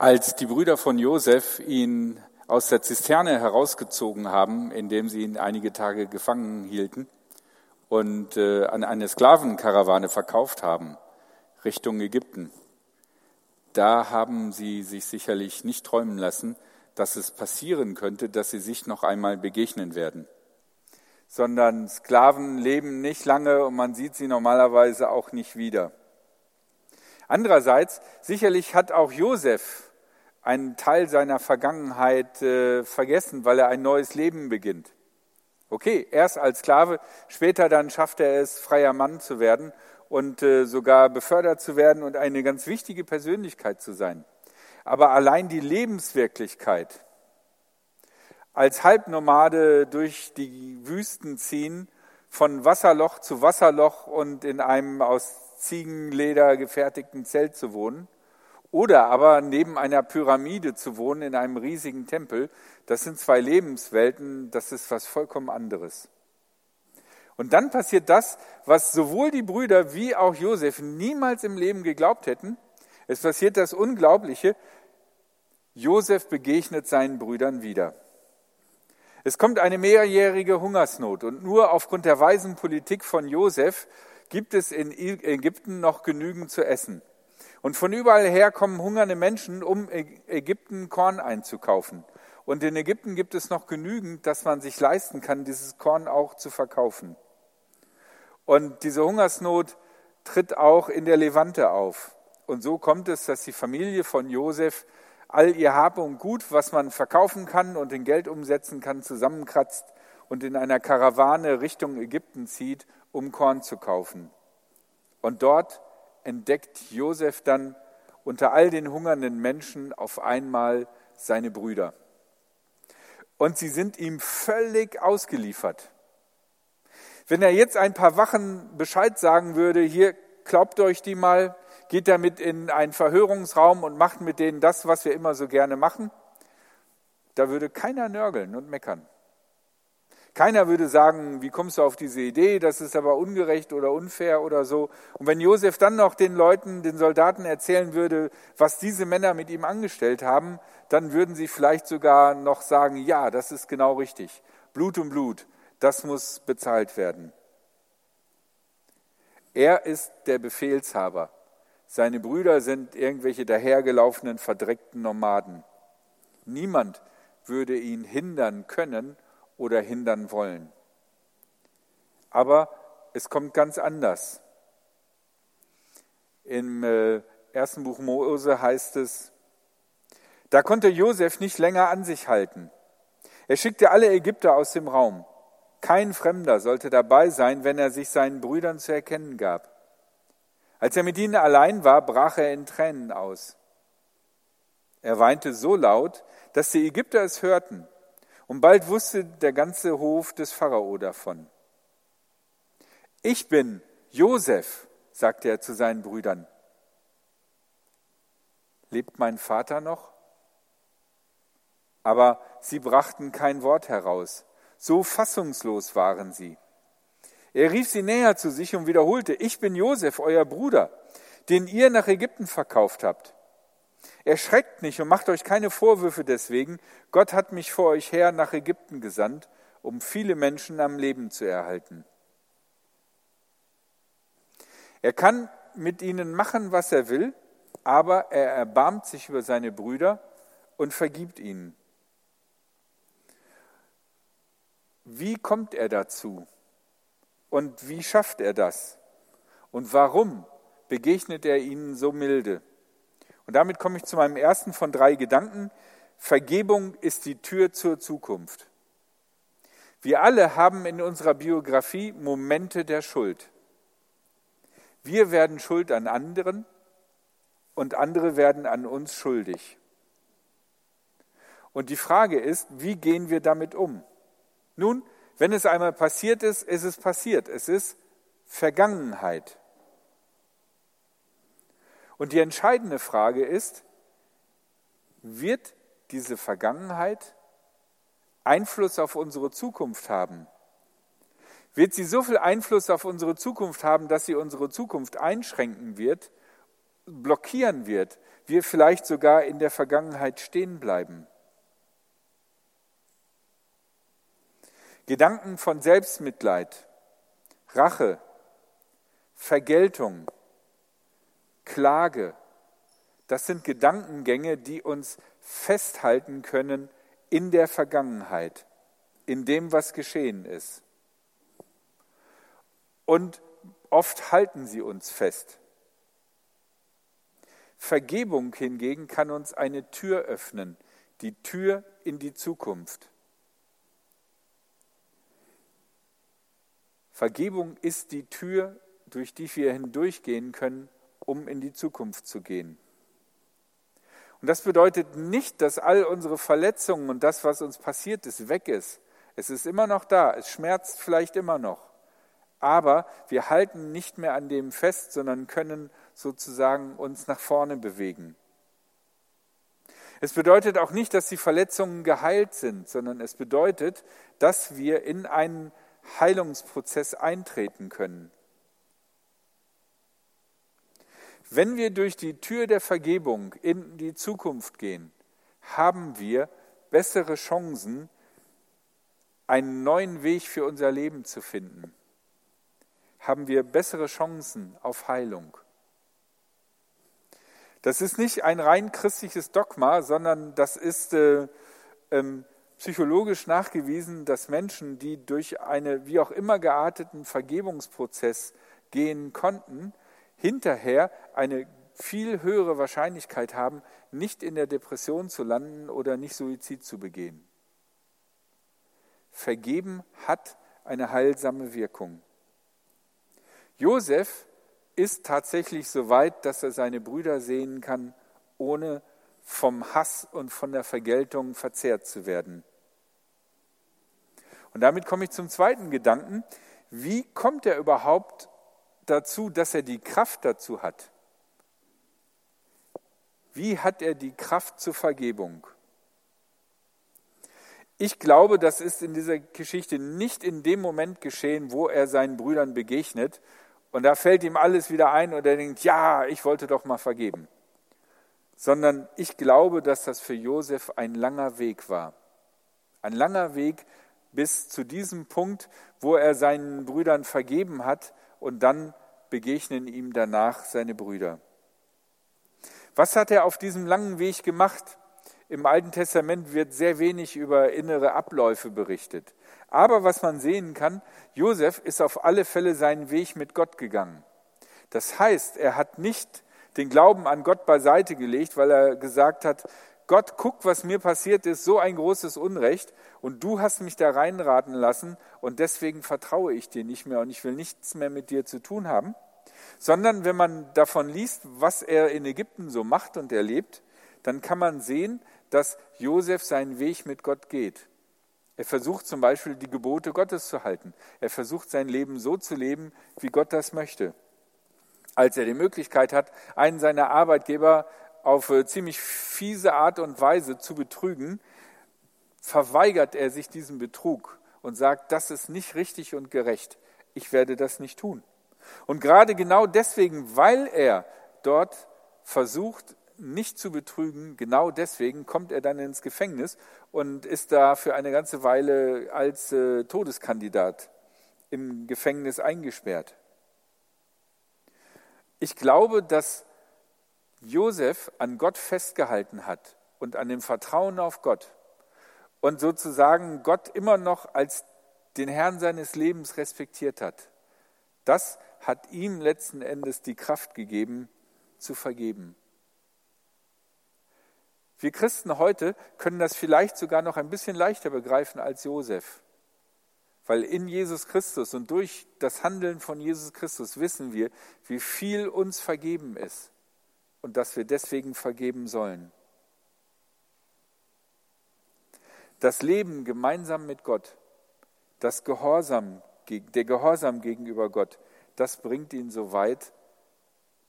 Als die Brüder von Josef ihn aus der Zisterne herausgezogen haben, indem sie ihn einige Tage gefangen hielten und äh, an eine Sklavenkarawane verkauft haben, Richtung Ägypten, da haben sie sich sicherlich nicht träumen lassen, dass es passieren könnte, dass sie sich noch einmal begegnen werden. Sondern Sklaven leben nicht lange und man sieht sie normalerweise auch nicht wieder. Andererseits, sicherlich hat auch Josef einen Teil seiner Vergangenheit äh, vergessen, weil er ein neues Leben beginnt. Okay, erst als Sklave, später dann schafft er es, freier Mann zu werden und äh, sogar befördert zu werden und eine ganz wichtige Persönlichkeit zu sein. Aber allein die Lebenswirklichkeit, als Halbnomade durch die Wüsten ziehen, von Wasserloch zu Wasserloch und in einem aus Ziegenleder gefertigten Zelt zu wohnen, oder aber neben einer Pyramide zu wohnen in einem riesigen Tempel, das sind zwei Lebenswelten, das ist was vollkommen anderes. Und dann passiert das, was sowohl die Brüder wie auch Josef niemals im Leben geglaubt hätten. Es passiert das Unglaubliche. Josef begegnet seinen Brüdern wieder. Es kommt eine mehrjährige Hungersnot und nur aufgrund der weisen Politik von Josef gibt es in Ägypten noch genügend zu essen. Und von überall her kommen hungernde Menschen, um Ägypten Korn einzukaufen. Und in Ägypten gibt es noch genügend, dass man sich leisten kann, dieses Korn auch zu verkaufen. Und diese Hungersnot tritt auch in der Levante auf. Und so kommt es, dass die Familie von Josef all ihr Habe und Gut, was man verkaufen kann und in Geld umsetzen kann, zusammenkratzt und in einer Karawane Richtung Ägypten zieht, um Korn zu kaufen. Und dort entdeckt Josef dann unter all den hungernden Menschen auf einmal seine Brüder. Und sie sind ihm völlig ausgeliefert. Wenn er jetzt ein paar Wachen Bescheid sagen würde, hier glaubt euch die mal, geht damit in einen Verhörungsraum und macht mit denen das, was wir immer so gerne machen, da würde keiner nörgeln und meckern. Keiner würde sagen, wie kommst du auf diese Idee, das ist aber ungerecht oder unfair oder so. Und wenn Josef dann noch den Leuten, den Soldaten erzählen würde, was diese Männer mit ihm angestellt haben, dann würden sie vielleicht sogar noch sagen, ja, das ist genau richtig. Blut um Blut das muss bezahlt werden. Er ist der Befehlshaber. Seine Brüder sind irgendwelche dahergelaufenen, verdreckten Nomaden. Niemand würde ihn hindern können oder hindern wollen. Aber es kommt ganz anders. Im äh, ersten Buch Mose heißt es, da konnte Josef nicht länger an sich halten. Er schickte alle Ägypter aus dem Raum. Kein Fremder sollte dabei sein, wenn er sich seinen Brüdern zu erkennen gab. Als er mit ihnen allein war, brach er in Tränen aus. Er weinte so laut, dass die Ägypter es hörten, und bald wusste der ganze Hof des Pharao davon. Ich bin Josef, sagte er zu seinen Brüdern. Lebt mein Vater noch? Aber sie brachten kein Wort heraus. So fassungslos waren sie. Er rief sie näher zu sich und wiederholte, ich bin Josef, euer Bruder, den ihr nach Ägypten verkauft habt. Erschreckt nicht und macht euch keine Vorwürfe deswegen. Gott hat mich vor euch her nach Ägypten gesandt, um viele Menschen am Leben zu erhalten. Er kann mit ihnen machen, was er will, aber er erbarmt sich über seine Brüder und vergibt ihnen. Wie kommt er dazu? Und wie schafft er das? Und warum begegnet er ihnen so milde? Und damit komme ich zu meinem ersten von drei Gedanken. Vergebung ist die Tür zur Zukunft. Wir alle haben in unserer Biografie Momente der Schuld. Wir werden schuld an anderen und andere werden an uns schuldig. Und die Frage ist, wie gehen wir damit um? Nun, wenn es einmal passiert ist, ist es passiert. Es ist Vergangenheit. Und die entscheidende Frage ist, wird diese Vergangenheit Einfluss auf unsere Zukunft haben? Wird sie so viel Einfluss auf unsere Zukunft haben, dass sie unsere Zukunft einschränken wird, blockieren wird, wir vielleicht sogar in der Vergangenheit stehen bleiben. Gedanken von Selbstmitleid, Rache, Vergeltung, Klage, das sind Gedankengänge, die uns festhalten können in der Vergangenheit, in dem, was geschehen ist. Und oft halten sie uns fest. Vergebung hingegen kann uns eine Tür öffnen, die Tür in die Zukunft. Vergebung ist die Tür, durch die wir hindurchgehen können, um in die Zukunft zu gehen. Und das bedeutet nicht, dass all unsere Verletzungen und das, was uns passiert ist, weg ist. Es ist immer noch da, es schmerzt vielleicht immer noch. Aber wir halten nicht mehr an dem fest, sondern können sozusagen uns nach vorne bewegen. Es bedeutet auch nicht, dass die Verletzungen geheilt sind, sondern es bedeutet, dass wir in einen Heilungsprozess eintreten können. Wenn wir durch die Tür der Vergebung in die Zukunft gehen, haben wir bessere Chancen, einen neuen Weg für unser Leben zu finden. Haben wir bessere Chancen auf Heilung. Das ist nicht ein rein christliches Dogma, sondern das ist äh, ähm, psychologisch nachgewiesen, dass Menschen, die durch einen wie auch immer gearteten Vergebungsprozess gehen konnten, hinterher eine viel höhere Wahrscheinlichkeit haben, nicht in der Depression zu landen oder nicht Suizid zu begehen. Vergeben hat eine heilsame Wirkung. Josef ist tatsächlich so weit, dass er seine Brüder sehen kann, ohne vom Hass und von der Vergeltung verzehrt zu werden. Und damit komme ich zum zweiten Gedanken. Wie kommt er überhaupt dazu, dass er die Kraft dazu hat? Wie hat er die Kraft zur Vergebung? Ich glaube, das ist in dieser Geschichte nicht in dem Moment geschehen, wo er seinen Brüdern begegnet und da fällt ihm alles wieder ein und er denkt, ja, ich wollte doch mal vergeben sondern ich glaube, dass das für Josef ein langer Weg war. Ein langer Weg bis zu diesem Punkt, wo er seinen Brüdern vergeben hat und dann begegnen ihm danach seine Brüder. Was hat er auf diesem langen Weg gemacht? Im Alten Testament wird sehr wenig über innere Abläufe berichtet. Aber was man sehen kann, Josef ist auf alle Fälle seinen Weg mit Gott gegangen. Das heißt, er hat nicht den Glauben an Gott beiseite gelegt, weil er gesagt hat, Gott, guck, was mir passiert ist, so ein großes Unrecht und du hast mich da reinraten lassen und deswegen vertraue ich dir nicht mehr und ich will nichts mehr mit dir zu tun haben. Sondern wenn man davon liest, was er in Ägypten so macht und erlebt, dann kann man sehen, dass Josef seinen Weg mit Gott geht. Er versucht zum Beispiel die Gebote Gottes zu halten. Er versucht sein Leben so zu leben, wie Gott das möchte als er die Möglichkeit hat, einen seiner Arbeitgeber auf äh, ziemlich fiese Art und Weise zu betrügen, verweigert er sich diesem Betrug und sagt, das ist nicht richtig und gerecht. Ich werde das nicht tun. Und gerade genau deswegen, weil er dort versucht, nicht zu betrügen, genau deswegen kommt er dann ins Gefängnis und ist da für eine ganze Weile als äh, Todeskandidat im Gefängnis eingesperrt. Ich glaube, dass Josef an Gott festgehalten hat und an dem Vertrauen auf Gott und sozusagen Gott immer noch als den Herrn seines Lebens respektiert hat. Das hat ihm letzten Endes die Kraft gegeben, zu vergeben. Wir Christen heute können das vielleicht sogar noch ein bisschen leichter begreifen als Josef. Weil in Jesus Christus und durch das Handeln von Jesus Christus wissen wir, wie viel uns vergeben ist und dass wir deswegen vergeben sollen. Das Leben gemeinsam mit Gott, das Gehorsam, der Gehorsam gegenüber Gott, das bringt ihn so weit,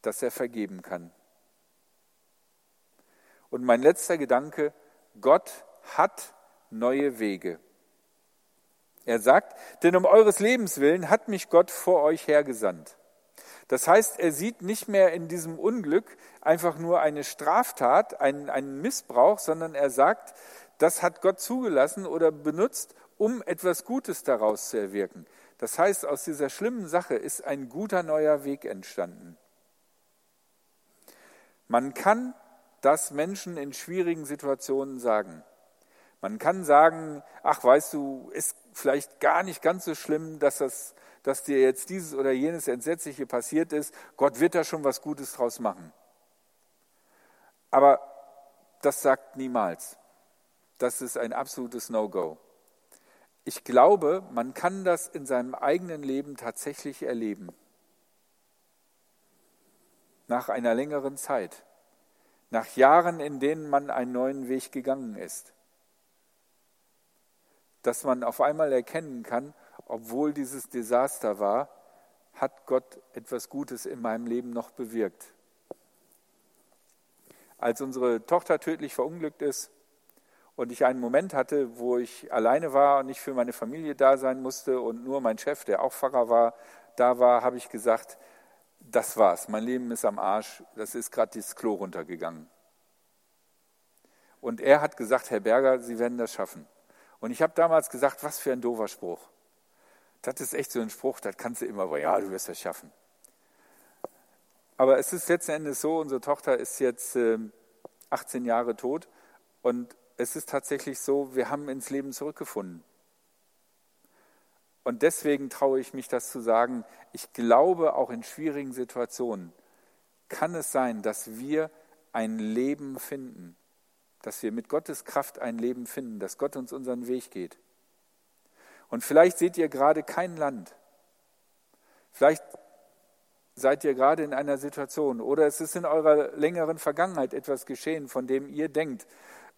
dass er vergeben kann. Und mein letzter Gedanke, Gott hat neue Wege. Er sagt, denn um eures Lebens willen hat mich Gott vor euch hergesandt. Das heißt, er sieht nicht mehr in diesem Unglück einfach nur eine Straftat, einen, einen Missbrauch, sondern er sagt, das hat Gott zugelassen oder benutzt, um etwas Gutes daraus zu erwirken. Das heißt, aus dieser schlimmen Sache ist ein guter neuer Weg entstanden. Man kann das Menschen in schwierigen Situationen sagen. Man kann sagen, ach weißt du, ist vielleicht gar nicht ganz so schlimm, dass, das, dass dir jetzt dieses oder jenes Entsetzliche passiert ist. Gott wird da schon was Gutes draus machen. Aber das sagt niemals. Das ist ein absolutes No-Go. Ich glaube, man kann das in seinem eigenen Leben tatsächlich erleben. Nach einer längeren Zeit. Nach Jahren, in denen man einen neuen Weg gegangen ist dass man auf einmal erkennen kann, obwohl dieses Desaster war, hat Gott etwas Gutes in meinem Leben noch bewirkt. Als unsere Tochter tödlich verunglückt ist und ich einen Moment hatte, wo ich alleine war und nicht für meine Familie da sein musste und nur mein Chef, der auch Pfarrer war, da war, habe ich gesagt, das war's, mein Leben ist am Arsch, das ist gerade das Klo runtergegangen. Und er hat gesagt, Herr Berger, Sie werden das schaffen. Und ich habe damals gesagt, was für ein doofer Spruch. Das ist echt so ein Spruch, das kannst du immer, ja, du wirst das schaffen. Aber es ist letzten Endes so, unsere Tochter ist jetzt 18 ähm, Jahre tot und es ist tatsächlich so, wir haben ins Leben zurückgefunden. Und deswegen traue ich mich das zu sagen, ich glaube, auch in schwierigen Situationen kann es sein, dass wir ein Leben finden, dass wir mit Gottes Kraft ein Leben finden, dass Gott uns unseren Weg geht. Und vielleicht seht ihr gerade kein Land. Vielleicht seid ihr gerade in einer Situation oder es ist in eurer längeren Vergangenheit etwas geschehen, von dem ihr denkt,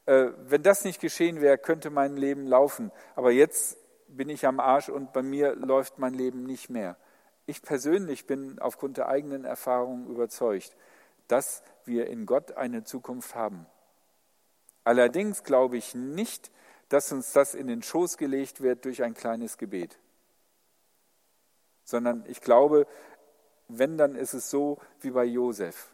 äh, wenn das nicht geschehen wäre, könnte mein Leben laufen. Aber jetzt bin ich am Arsch und bei mir läuft mein Leben nicht mehr. Ich persönlich bin aufgrund der eigenen Erfahrungen überzeugt, dass wir in Gott eine Zukunft haben. Allerdings glaube ich nicht, dass uns das in den Schoß gelegt wird durch ein kleines Gebet, sondern ich glaube, wenn, dann ist es so wie bei Josef,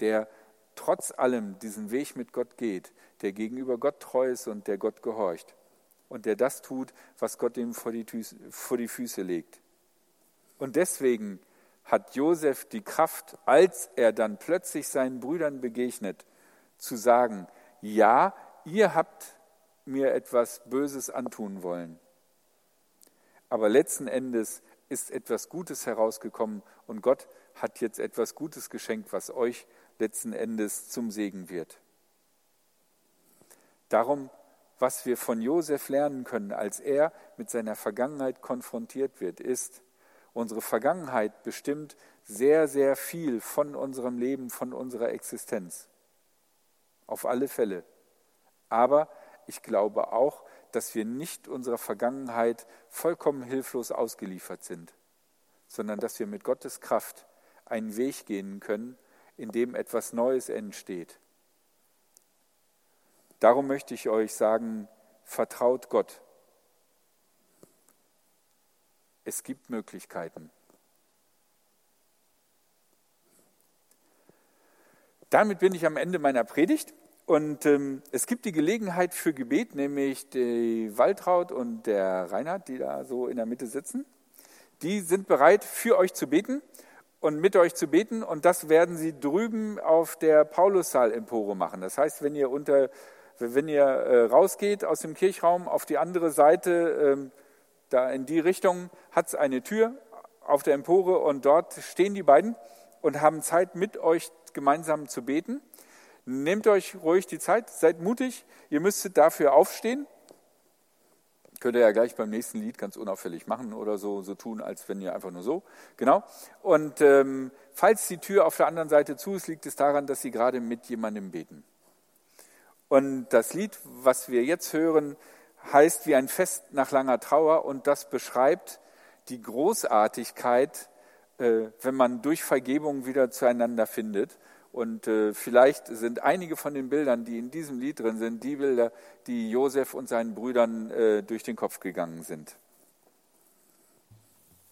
der trotz allem diesen Weg mit Gott geht, der gegenüber Gott treu ist und der Gott gehorcht und der das tut, was Gott ihm vor die, vor die Füße legt. Und deswegen hat Josef die Kraft, als er dann plötzlich seinen Brüdern begegnet, zu sagen, ja, ihr habt mir etwas Böses antun wollen. Aber letzten Endes ist etwas Gutes herausgekommen und Gott hat jetzt etwas Gutes geschenkt, was euch letzten Endes zum Segen wird. Darum, was wir von Josef lernen können, als er mit seiner Vergangenheit konfrontiert wird, ist, unsere Vergangenheit bestimmt sehr, sehr viel von unserem Leben, von unserer Existenz auf alle Fälle. Aber ich glaube auch, dass wir nicht unserer Vergangenheit vollkommen hilflos ausgeliefert sind, sondern dass wir mit Gottes Kraft einen Weg gehen können, in dem etwas Neues entsteht. Darum möchte ich euch sagen, vertraut Gott. Es gibt Möglichkeiten. Damit bin ich am Ende meiner Predigt. Und ähm, es gibt die Gelegenheit für Gebet, nämlich die Waltraud und der Reinhard, die da so in der Mitte sitzen. Die sind bereit, für euch zu beten und mit euch zu beten. Und das werden sie drüben auf der Paulussaal-Empore machen. Das heißt, wenn ihr, unter, wenn ihr äh, rausgeht aus dem Kirchraum auf die andere Seite, ähm, da in die Richtung, hat es eine Tür auf der Empore und dort stehen die beiden und haben Zeit, mit euch gemeinsam zu beten. Nehmt euch ruhig die Zeit, seid mutig, ihr müsstet dafür aufstehen. Könnt ihr ja gleich beim nächsten Lied ganz unauffällig machen oder so, so tun, als wenn ihr einfach nur so. Genau. Und ähm, falls die Tür auf der anderen Seite zu ist, liegt es daran, dass sie gerade mit jemandem beten. Und das Lied, was wir jetzt hören, heißt wie ein Fest nach langer Trauer und das beschreibt die Großartigkeit äh, wenn man durch Vergebung wieder zueinander findet. Und äh, vielleicht sind einige von den Bildern, die in diesem Lied drin sind, die Bilder, die Josef und seinen Brüdern äh, durch den Kopf gegangen sind.